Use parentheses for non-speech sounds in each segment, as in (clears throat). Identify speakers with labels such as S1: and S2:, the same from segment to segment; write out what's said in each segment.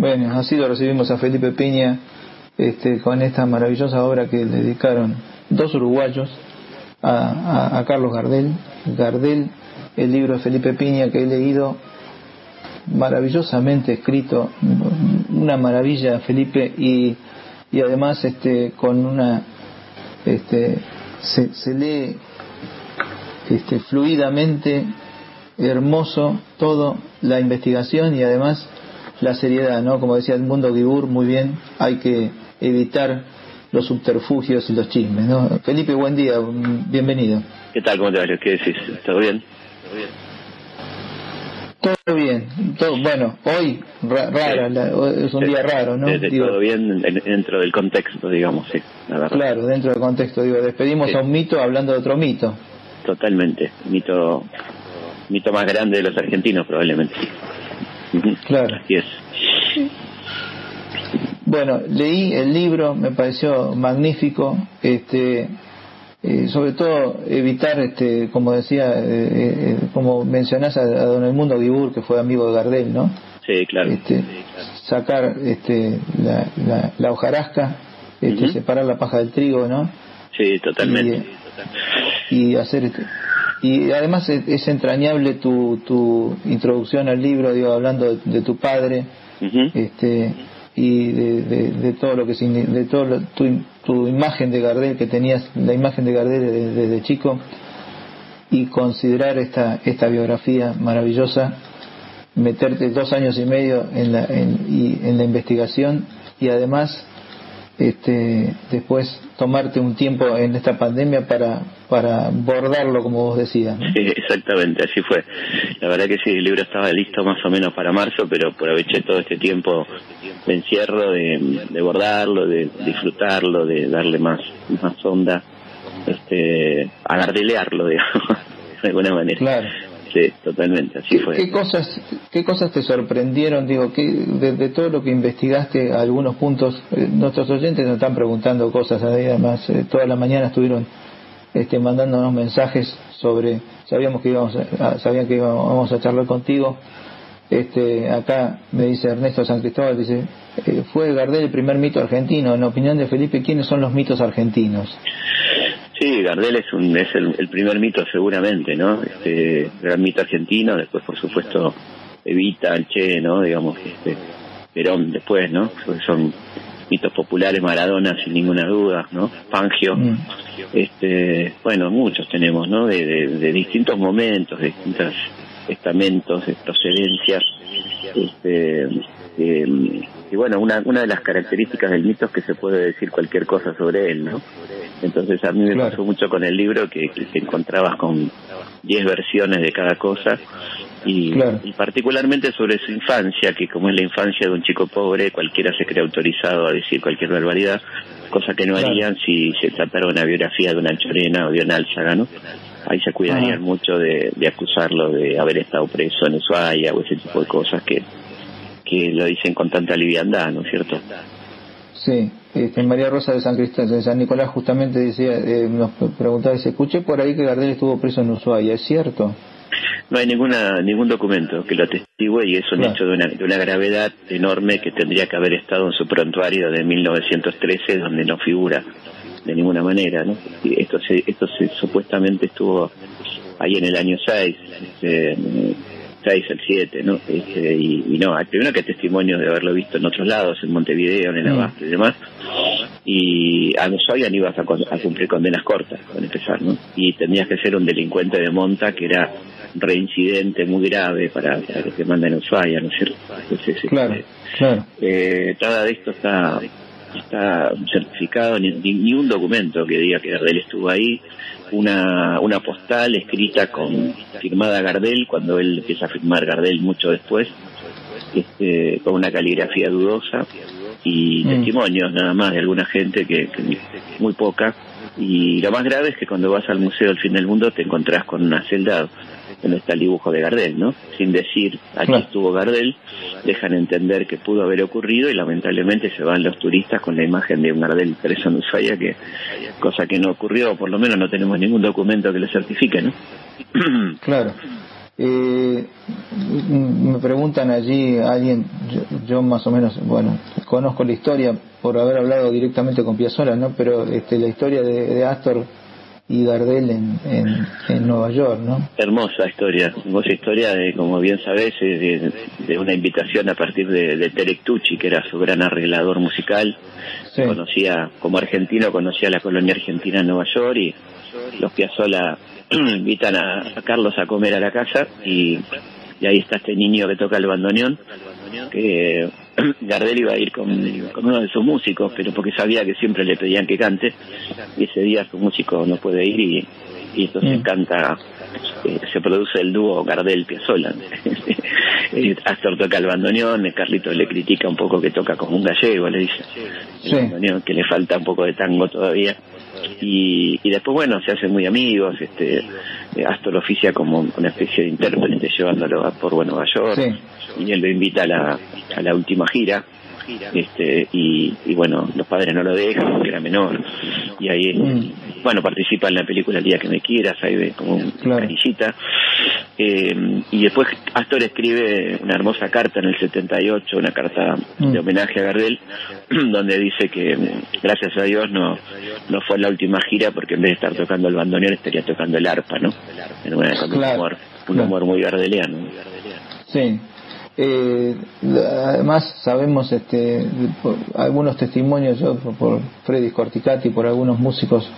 S1: Bueno, así lo recibimos a Felipe Piña este, con esta maravillosa obra que le dedicaron dos uruguayos a, Carlos Gardel. Gardel, el libro de Felipe Piña que he leído, maravillosamente escrito, una maravilla Felipe y, y además este, con una, este, se, se lee este, fluidamente, hermoso todo, la investigación y además la seriedad, ¿no? Como decía el mundo Gibur, muy bien, hay que evitar los subterfugios y los chismes, ¿no? Felipe, buen día, bienvenido.
S2: ¿Qué tal? ¿Cómo te va? ¿Qué decís? ¿Todo bien?
S1: Todo bien, todo bueno, hoy rara, es un día raro, ¿no?
S2: todo bien dentro del contexto, digamos, sí,
S1: Claro, dentro del contexto, digo, despedimos a un mito hablando de otro mito.
S2: Totalmente, mito mito más grande de los argentinos probablemente.
S1: Claro.
S2: Así es.
S1: Bueno, leí el libro, me pareció magnífico, este, eh, sobre todo evitar, este, como decía, eh, eh, como mencionás a, don Edmundo Guibur, que fue amigo de Gardel, ¿no?
S2: Sí, claro.
S1: Este, sacar este, la, la, hojarasca, este, separar la paja del trigo, ¿no?
S2: Sí, totalmente.
S1: Y, hacer este, y además es, entrañable tu, tu introducción al libro, digo, hablando de, tu padre, este, y de, de, todo lo que de todo tu, tu, imagen de Gardel que tenías la imagen de Gardel desde, chico y considerar esta esta biografía maravillosa meterte dos años y medio en la en, y, en la investigación y además este, después tomarte un tiempo en esta pandemia para, para bordarlo, como vos decías.
S2: Sí, exactamente, así fue. La verdad que sí, el libro estaba listo más o menos para marzo, pero aproveché todo este tiempo de encierro, de, de bordarlo, de disfrutarlo, de darle más, más onda, este, agardelearlo, (laughs) digamos, de alguna manera.
S1: Claro.
S2: Sí, totalmente, así fue.
S1: ¿Qué cosas, qué cosas te sorprendieron? Digo, que de, todo lo que investigaste, algunos puntos, eh, nuestros oyentes nos están preguntando cosas, además, eh, toda la mañana estuvieron este, mandándonos mensajes sobre, sabíamos que íbamos a, sabían que íbamos a charlar contigo. Este, acá me dice Ernesto San Cristóbal, dice, eh, fue Gardel el primer mito argentino. En opinión de Felipe, ¿quiénes son los mitos argentinos?
S2: Sí, Gardel es, un, es el, primer mito seguramente, ¿no? Este gran mito argentino, después por supuesto Evita, el Che, ¿no? Digamos, este, Perón después, ¿no? Son mitos populares, Maradona sin ninguna duda, ¿no? Fangio, mm. este, bueno, muchos tenemos, ¿no? De, de, distintos momentos, de distintos estamentos, de procedencias, este, y bueno, una, una de las características del mito es que se puede decir cualquier cosa sobre él, ¿no? Entonces a mí me pasó mucho con el libro que, te encontrabas con 10 versiones de cada cosa y, particularmente sobre su infancia, que como es la infancia de un chico pobre, cualquiera se cree autorizado a decir cualquier barbaridad, cosa que no harían si se tratara una biografía de una Chorena o de un Álzaga, ¿no? Ahí se cuidarían mucho de, de acusarlo de haber estado preso en Ushuaia o ese tipo de cosas que, que lo dicen con tanta liviandad, ¿no es cierto?
S1: Sí, este, María Rosa de San Cristóbal, de San Nicolás justamente decía, eh, nos preguntaba, dice, escuché por ahí que Gardel estuvo preso en Ushuaia, ¿es cierto?
S2: No hay ninguna ningún documento que lo atestigue y es un hecho de una, de una gravedad enorme que tendría que haber estado en su prontuario de 1913 donde no figura de ninguna manera, ¿no? Esto se, esto se, supuestamente estuvo ahí en el año 6, este, 6 al 7, ¿no? Este, y, no, primero que testimonio de haberlo visto en otros lados, en Montevideo, en el mm. Abasto y demás, y a no ibas a, a, cumplir condenas cortas, para empezar, ¿no? Y tenías que ser un delincuente de monta que era reincidente muy grave para, que te manden a Ushuaia, ¿no es cierto?
S1: Entonces, claro, este, claro.
S2: Eh, nada de esto está está certificado ni, ni, un documento que diga que Gardel estuvo ahí. Una, una postal escrita con firmada Gardel cuando él empieza a firmar Gardel mucho después, este, con una caligrafía dudosa y mm. testimonios nada más de alguna gente que, muy poca. Y lo más grave es que cuando vas al Museo del Fin del Mundo te encontrás con una celda donde está el dibujo de Gardel, ¿no? Sin decir aquí estuvo Gardel, dejan entender que pudo haber ocurrido y lamentablemente se van los turistas con la imagen de un Gardel preso en Ushuaia, que cosa que no ocurrió, por lo menos no tenemos ningún documento que lo certifique, ¿no? (clears throat)
S1: claro. Eh, me preguntan allí alguien, yo, más o menos, bueno, conozco la historia por haber hablado directamente con Piazzolla, ¿no? Pero este, la historia de, Astor y Gardel en, en, Nueva York, ¿no?
S2: Hermosa historia, hermosa historia de, como bien sabes, de, una invitación a partir de, de Terek Tucci, que era su gran arreglador musical. Conocía, como argentino, conocía la colonia argentina en Nueva York y los Piazzolla (clears throat) invitan a, Carlos a comer a la casa y, ahí está este niño que toca el bandoneón, que (clears throat) Gardel iba a ir con, uno de sus músicos, pero porque sabía que siempre le pedían que cante, y ese día su músico no puede ir y, y entonces mm. canta, eh, se produce el dúo Gardel-Piazzolla. (laughs) Astor toca el bandoneón, Carlito le critica un poco que toca como un gallego, le dice, el que le falta un poco de tango todavía y, y después bueno se hacen muy amigos este eh, Astor oficia como una especie de intérprete llevándolo por Nueva York. Y él lo invita a la, a la última gira. Este y, y, bueno los padres no lo dejan porque era menor. Y ahí mm. Bueno participa en la película el día que me quieras ahí ve como un claro. eh, y después Astor escribe una hermosa carta en el 78 una carta de mm. homenaje a Gardel (clears throat) donde dice que gracias a Dios no no fue la última gira porque en vez de estar tocando el bandoneón estaría tocando el arpa no en una, un humor un humor muy gardeliano.
S1: Sí. Eh, además sabemos este, algunos testimonios yo, por, Freddy Corticati, por algunos músicos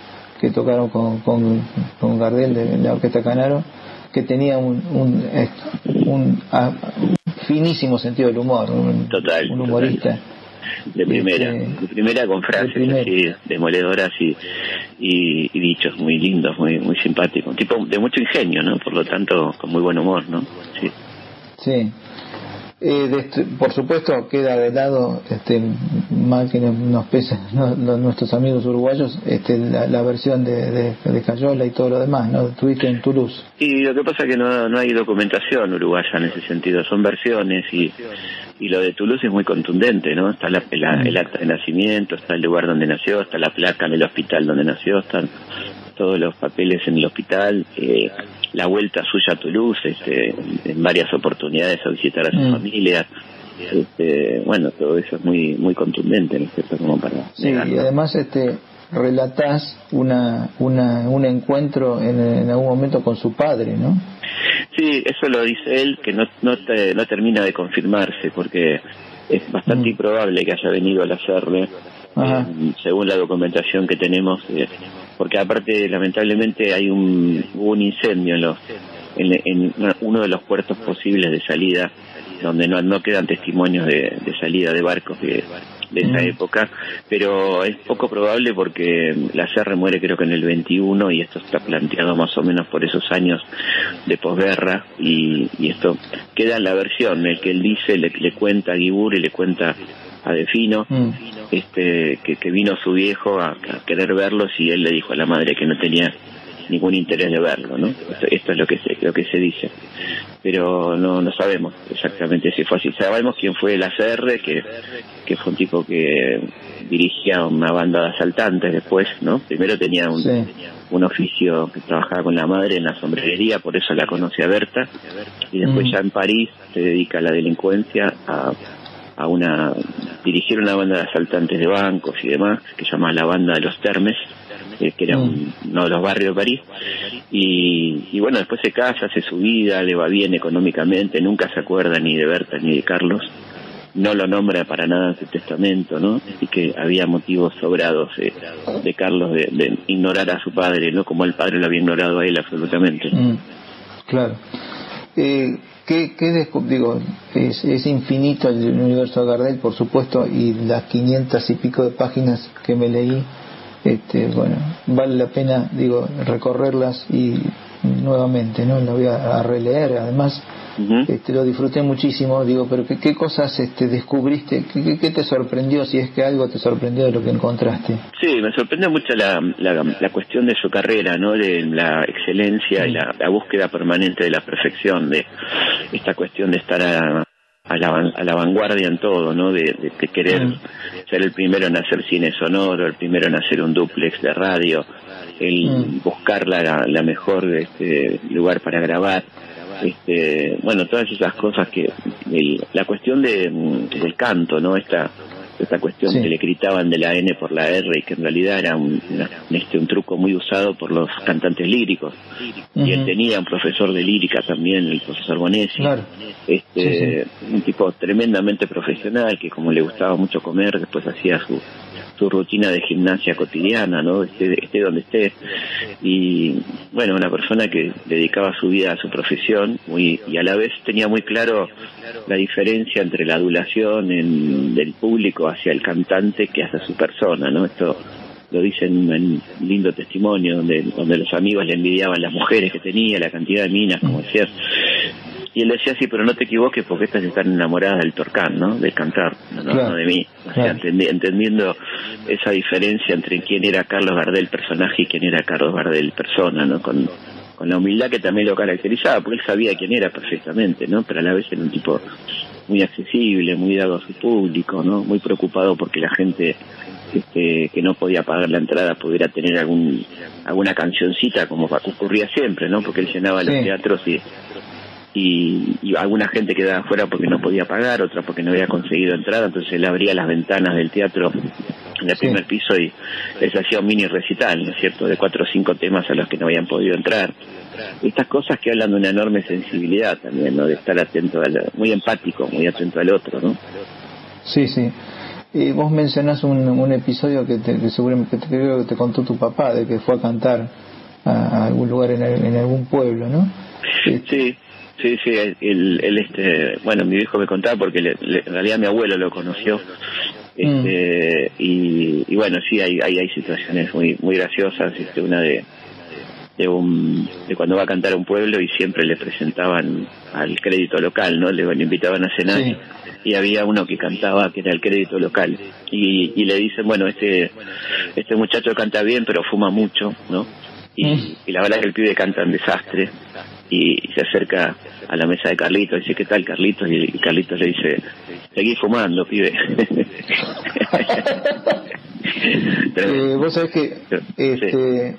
S1: que tocaron con, con, Gardel de, la Orquesta Canaro, que tenía un, un, finísimo sentido del humor, un,
S2: total,
S1: un humorista.
S2: De primera, este, de primera con frases así, demoledoras y, y, dichos muy lindos, muy muy simpáticos, tipo de mucho ingenio, ¿no? Por lo tanto, con muy buen humor, ¿no?
S1: Sí. Sí, eh, por supuesto queda de lado este mal que nos pese (laughs) nuestros amigos uruguayos este, la, versión de, de, Cayola y todo lo demás no tuviste en Toulouse.
S2: Y lo que pasa es que no, no hay documentación uruguaya en ese sentido son versiones y y lo de Toulouse es muy contundente no está la, el acta de nacimiento está el lugar donde nació está la placa en el hospital donde nació están todos los papeles en el hospital eh, la vuelta suya a Toulouse, este, en varias oportunidades a visitar a su mm. familia. Este, bueno, todo eso es muy muy contundente, ¿no Como para
S1: sí, y además este relatás una, una, un encuentro en, algún momento con su padre, ¿no?
S2: Sí, eso lo dice él, que no, no, no termina de confirmarse, porque es bastante mm. improbable que haya venido al hacerle, eh, según la documentación que tenemos. Eh, porque aparte lamentablemente hay un un incendio en los en, uno de los puertos posibles de salida donde no, no quedan testimonios de, salida de barcos de, esa mm. época, pero es poco probable porque la CR muere creo que en el 21 y esto está planteado más o menos por esos años de posguerra y, y esto queda en la versión, el que él dice, le, le cuenta a Gibur y le cuenta a Defino, mm. este, que, vino su viejo a, querer verlos y él le dijo a la madre que no tenía ningún interés de verlo, ¿no? Esto, es lo que se, lo que se dice, pero no, no sabemos exactamente si fue así. Sabemos quién fue el ACR, que, que fue un tipo que dirigía una banda de asaltantes después, ¿no? Primero tenía un, un oficio que trabajaba con la madre en la sombrerería, por eso la conoce a Berta, y después mm. ya en París se dedica a la delincuencia, a a una dirigir una banda de asaltantes de bancos y demás que se llama la banda de los Termes eh, que era mm. uno de los barrios de París. Y, y, bueno después se casa hace su vida le va bien económicamente nunca se acuerda ni de Berta ni de Carlos. No lo nombra para nada en su testamento no y que había motivos sobrados eh, de Carlos de, ignorar a su padre no como el padre lo había ignorado a él absolutamente. Mm.
S1: claro. Eh, ¿Qué, qué digo, es, es, infinito el universo de Gardel, por supuesto, y las 500 y pico de páginas que me leí, este, bueno, vale la pena, digo, recorrerlas y nuevamente, ¿no? La voy a releer, además, este, lo disfruté muchísimo, digo, pero ¿qué, qué cosas este, descubriste? ¿Qué, ¿Qué, te sorprendió, si es que algo te sorprendió de lo que encontraste?
S2: Sí, me sorprendió mucho la, la, cuestión de su carrera, ¿no? De la excelencia y la, búsqueda permanente de la perfección, de esta cuestión de estar a, a la, a la vanguardia en todo, ¿no? De, de, querer ser el primero en hacer cine sonoro, el primero en hacer un duplex de radio, el buscar la, la mejor este, lugar para grabar este, bueno, todas esas cosas que, la cuestión de, del canto, ¿no? Esta, esta cuestión que le gritaban de la N por la R y que en realidad era un, este, un truco muy usado por los cantantes líricos. Y él tenía un profesor de lírica también, el profesor Bonesi, este, un tipo tremendamente profesional que como le gustaba mucho comer, después hacía su su rutina de gimnasia cotidiana, ¿no? Esté, esté donde esté. Y bueno, una persona que dedicaba su vida a su profesión muy, y a la vez tenía muy claro la diferencia entre la adulación del público hacia el cantante que hacia su persona, ¿no? Esto lo dice en un lindo testimonio donde, donde los amigos le envidiaban las mujeres que tenía, la cantidad de minas, como decía y él decía, sí, pero no te equivoques porque estas están enamoradas del torcán, ¿no? Del cantar, no, de mí. entendiendo esa diferencia entre quién era Carlos Gardel personaje y quién era Carlos Gardel persona, ¿no? Con, con la humildad que también lo caracterizaba, porque él sabía quién era perfectamente, ¿no? Pero a la vez era un tipo muy accesible, muy dado a su público, ¿no? Muy preocupado porque la gente este, que no podía pagar la entrada pudiera tener algún alguna cancioncita como ocurría siempre, ¿no? Porque él llenaba los teatros y y, alguna gente quedaba afuera porque no podía pagar, otra porque no había conseguido entrada, entonces él abría las ventanas del teatro en el primer piso y les hacía un mini recital, ¿no es cierto?, de cuatro o cinco temas a los que no habían podido entrar. Estas cosas que hablan de una enorme sensibilidad también, ¿no?, de estar atento, al, muy empático, muy atento al otro, ¿no?
S1: Sí, sí. Y vos mencionás un, un episodio que, te, que seguramente que creo que te contó tu papá, de que fue a cantar a, algún lugar en, en algún pueblo, ¿no?
S2: Sí, Sí, sí, él, este, bueno, mi hijo me contaba porque en realidad mi abuelo lo conoció. Este, mm. y, bueno, sí, hay, hay, hay situaciones muy muy graciosas. Este, una de, de, un, de cuando va a cantar a un pueblo y siempre le presentaban al crédito local, ¿no? Le, invitaban a cenar y había uno que cantaba que era el crédito local y, y le dicen, bueno, este, este muchacho canta bien pero fuma mucho, ¿no? Y, mm. y la verdad que el pibe canta un desastre y, se acerca a la mesa de Carlitos, dice, ¿qué tal Carlitos? Y, Carlitos le dice, seguí fumando, pibe. (laughs)
S1: eh, vos sabés que este,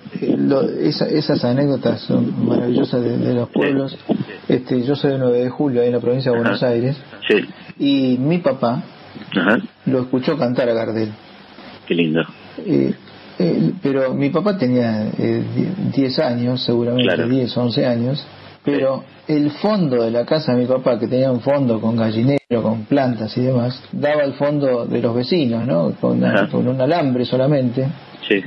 S1: esas anécdotas son maravillosas de, los pueblos. Este, yo soy de 9 de julio, ahí en la provincia de Buenos Aires. Y mi papá lo escuchó cantar a Gardel.
S2: Qué lindo.
S1: Eh, eh, pero mi papá tenía 10 años, seguramente 10 o 11 años, pero el fondo de la casa de mi papá, que tenía un fondo con gallinero, con plantas y demás, daba el fondo de los vecinos, ¿no? Con, un alambre solamente. Sí.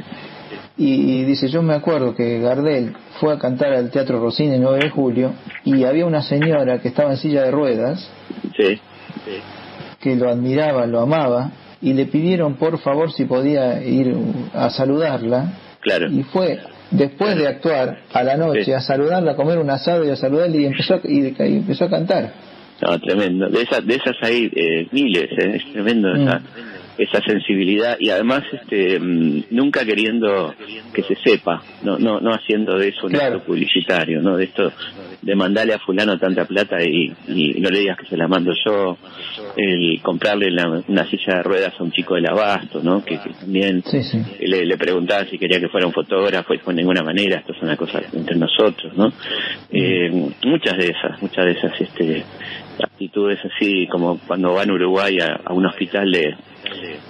S1: Y, dice, yo me acuerdo que Gardel fue a cantar al Teatro Rossini el 9 de julio y había una señora que estaba en silla de ruedas, sí. que lo admiraba, lo amaba, y le pidieron por favor si podía ir a saludarla.
S2: Claro.
S1: Y fue después de actuar a la noche a saludarla, a comer un asado y a saludarle y empezó a, y, empezó a cantar.
S2: No, tremendo. De esas, de esas hay eh, miles, eh, es tremendo mm. Esa, sensibilidad y además este mm, nunca queriendo que se sepa, no no no haciendo de eso un acto publicitario, no de esto de mandarle a fulano tanta plata y, y, no le digas que se la mando yo, el comprarle una silla de ruedas a un chico del abasto, ¿no? Que, también Le, le, preguntaba si quería que fuera un fotógrafo y de ninguna manera, esto es una cosa entre nosotros, ¿no? Eh, muchas de esas, muchas de esas este actitudes así como cuando van a Uruguay a, un hospital de,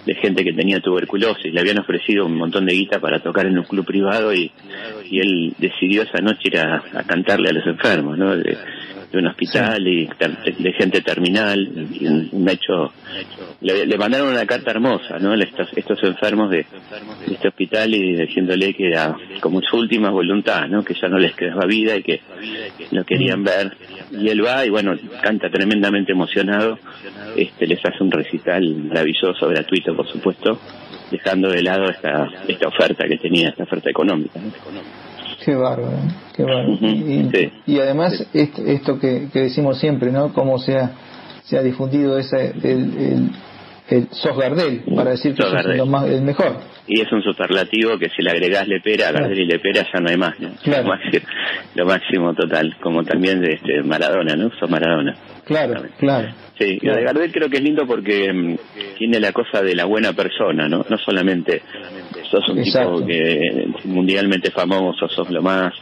S2: de, gente que tenía tuberculosis, le habían ofrecido un montón de guita para tocar en un club privado y, él decidió esa noche ir a, cantarle a los enfermos, ¿no? De, un hospital y de, gente terminal, un, hecho, le, mandaron una carta hermosa, ¿no? Estos, estos enfermos de, este hospital y diciéndole que era como su última voluntad, ¿no? Que ya no les quedaba vida y que lo querían ver y él va y bueno, canta tremendamente emocionado, este les hace un recital maravilloso, gratuito por supuesto, dejando de lado esta, esta oferta que tenía, esta oferta económica.
S1: Qué bárbaro, qué bárbaro. y, además esto, que, decimos siempre, ¿no? Cómo se ha, se ha difundido ese, el, el, sos Gardel, para decir que es el mejor
S2: y es un superlativo que si le agregás Lepera, Gardel y Lepera ya no hay más, Lo, máximo, total, como también de este Maradona, ¿no? Sos Maradona.
S1: Claro, claro.
S2: Sí, lo de Gardel creo que es lindo porque mm, tiene la cosa de la buena persona, ¿no? No solamente sos un tipo que mundialmente famoso, sos lo más,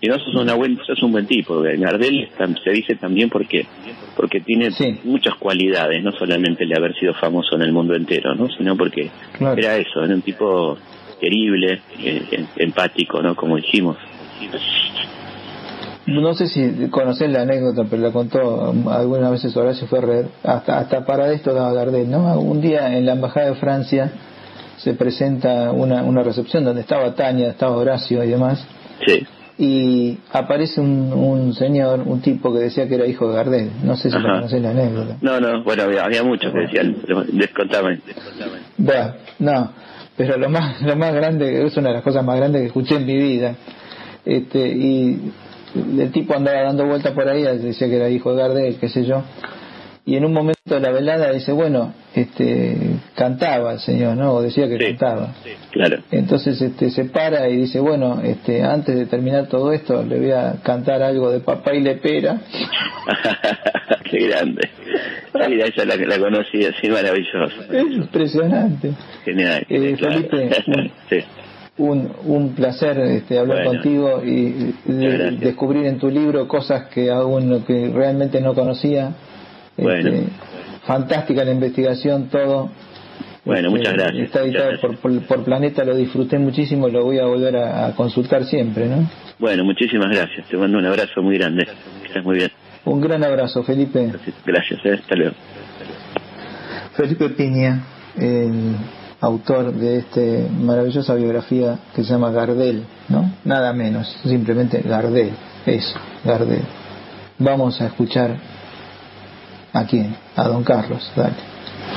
S2: y no sos una buen sos un buen tipo Gardel se dice también porque porque tiene muchas cualidades no solamente el haber sido famoso en el mundo entero no sino porque era eso era un tipo querible eh, empático no como dijimos.
S1: No sé si conocés la anécdota, pero la contó algunas veces Horacio Ferrer, hasta, hasta para esto daba Gardel, ¿no? Un día en la Embajada de Francia se presenta una, una recepción donde estaba Tania, estaba Horacio y demás.
S2: Sí.
S1: Y aparece un, un señor, un tipo que decía que era hijo de Gardel. No sé si conocés la anécdota.
S2: No, no, bueno, había, muchos que decían, descontaban.
S1: Bueno, no, pero lo más, lo más grande, es una de las cosas más grandes que escuché en mi vida. Este, y el tipo andaba dando vueltas por ahí, decía que era hijo de Gardel, qué sé yo. Y en un momento de la velada dice, bueno, este, cantaba el señor, ¿no? O decía que cantaba.
S2: claro.
S1: Entonces este, se para y dice, bueno, este, antes de terminar todo esto, le voy a cantar algo de Papá y Lepera. (laughs)
S2: qué grande. Mira, esa la, la conocí, así maravilloso.
S1: Es impresionante.
S2: Genial.
S1: Eh, Felipe, (laughs) sí un, un placer este, hablar contigo y, descubrir en tu libro cosas que aún que realmente no conocía. Este, fantástica la investigación, todo.
S2: Bueno, este, muchas gracias.
S1: Está editado Por, por, Planeta, lo disfruté muchísimo y lo voy a volver a, consultar siempre, ¿no?
S2: Bueno, muchísimas gracias. Te mando un abrazo muy grande. estás muy bien.
S1: Un gran abrazo, Felipe.
S2: Gracias, eh. hasta luego.
S1: Felipe Piña, el autor de esta maravillosa biografía que se llama Gardel, ¿no? Nada menos, simplemente Gardel, eso, Gardel. Vamos a escuchar a quién, a don Carlos, dale.